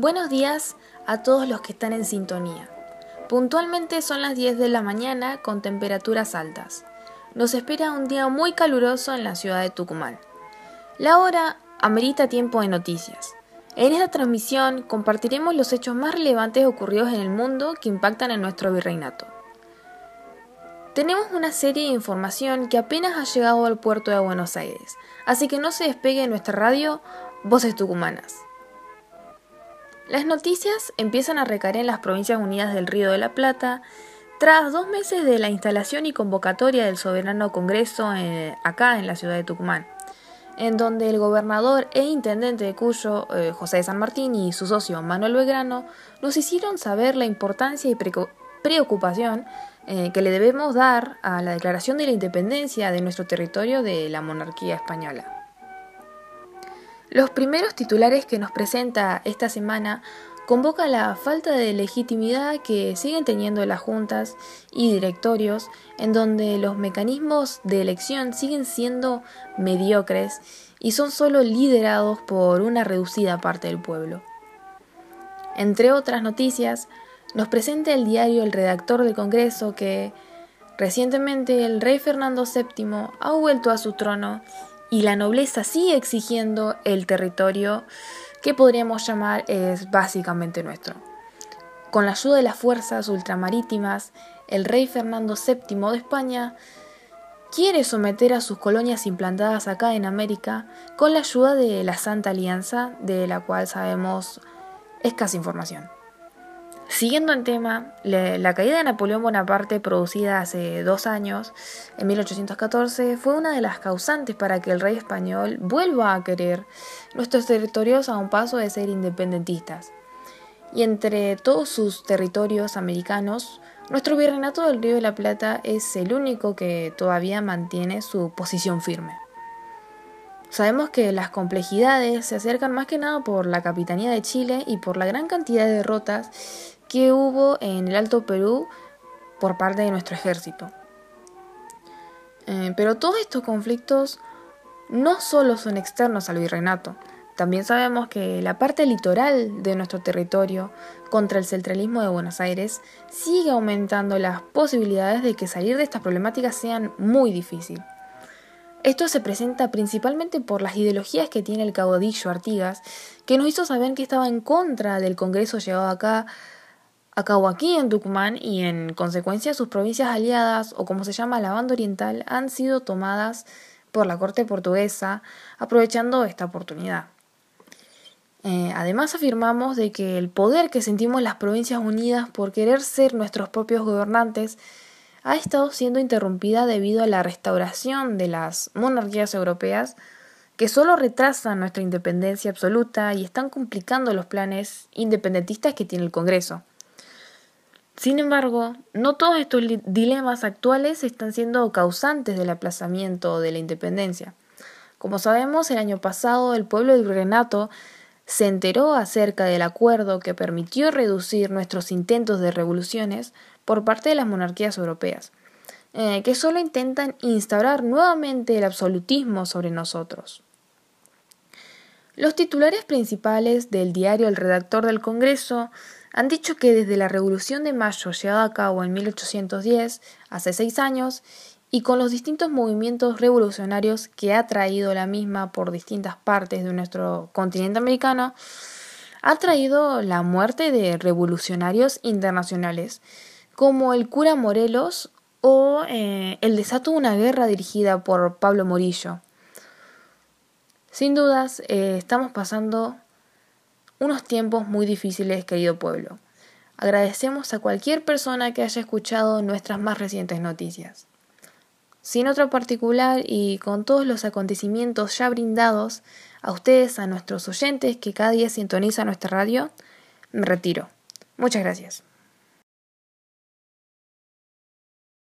Buenos días a todos los que están en sintonía. Puntualmente son las 10 de la mañana con temperaturas altas. Nos espera un día muy caluroso en la ciudad de Tucumán. La hora amerita tiempo de noticias. En esta transmisión compartiremos los hechos más relevantes ocurridos en el mundo que impactan en nuestro virreinato. Tenemos una serie de información que apenas ha llegado al puerto de Buenos Aires, así que no se despegue de nuestra radio Voces Tucumanas. Las noticias empiezan a recaer en las provincias unidas del Río de la Plata, tras dos meses de la instalación y convocatoria del Soberano Congreso eh, acá en la ciudad de Tucumán, en donde el gobernador e intendente de Cuyo, eh, José de San Martín, y su socio Manuel Belgrano nos hicieron saber la importancia y preocupación eh, que le debemos dar a la declaración de la independencia de nuestro territorio de la monarquía española. Los primeros titulares que nos presenta esta semana convoca la falta de legitimidad que siguen teniendo las juntas y directorios, en donde los mecanismos de elección siguen siendo mediocres y son solo liderados por una reducida parte del pueblo. Entre otras noticias, nos presenta el diario El Redactor del Congreso que recientemente el rey Fernando VII ha vuelto a su trono y la nobleza sigue exigiendo el territorio que podríamos llamar es básicamente nuestro. Con la ayuda de las fuerzas ultramarítimas, el rey Fernando VII de España quiere someter a sus colonias implantadas acá en América con la ayuda de la Santa Alianza, de la cual sabemos escasa información. Siguiendo el tema, la caída de Napoleón Bonaparte producida hace dos años, en 1814, fue una de las causantes para que el rey español vuelva a querer nuestros territorios a un paso de ser independentistas. Y entre todos sus territorios americanos, nuestro virreinato del Río de la Plata es el único que todavía mantiene su posición firme. Sabemos que las complejidades se acercan más que nada por la Capitanía de Chile y por la gran cantidad de derrotas que hubo en el Alto Perú por parte de nuestro ejército. Eh, pero todos estos conflictos no solo son externos al virreinato, también sabemos que la parte litoral de nuestro territorio contra el centralismo de Buenos Aires sigue aumentando las posibilidades de que salir de estas problemáticas sean muy difícil. Esto se presenta principalmente por las ideologías que tiene el caudillo Artigas, que nos hizo saber que estaba en contra del Congreso llevado acá Acabo aquí en Tucumán y en consecuencia sus provincias aliadas o como se llama la banda oriental han sido tomadas por la corte portuguesa aprovechando esta oportunidad. Eh, además afirmamos de que el poder que sentimos las provincias unidas por querer ser nuestros propios gobernantes ha estado siendo interrumpida debido a la restauración de las monarquías europeas que solo retrasan nuestra independencia absoluta y están complicando los planes independentistas que tiene el Congreso. Sin embargo, no todos estos dilemas actuales están siendo causantes del aplazamiento de la independencia. Como sabemos, el año pasado el pueblo del Renato se enteró acerca del acuerdo que permitió reducir nuestros intentos de revoluciones por parte de las monarquías europeas, eh, que solo intentan instaurar nuevamente el absolutismo sobre nosotros. Los titulares principales del diario El Redactor del Congreso han dicho que desde la Revolución de Mayo llevada a cabo en 1810, hace seis años, y con los distintos movimientos revolucionarios que ha traído la misma por distintas partes de nuestro continente americano, ha traído la muerte de revolucionarios internacionales, como el cura Morelos o eh, el desato de una guerra dirigida por Pablo Morillo. Sin dudas, eh, estamos pasando unos tiempos muy difíciles, querido pueblo. Agradecemos a cualquier persona que haya escuchado nuestras más recientes noticias. Sin otro particular y con todos los acontecimientos ya brindados a ustedes, a nuestros oyentes que cada día sintonizan nuestra radio, me retiro. Muchas gracias.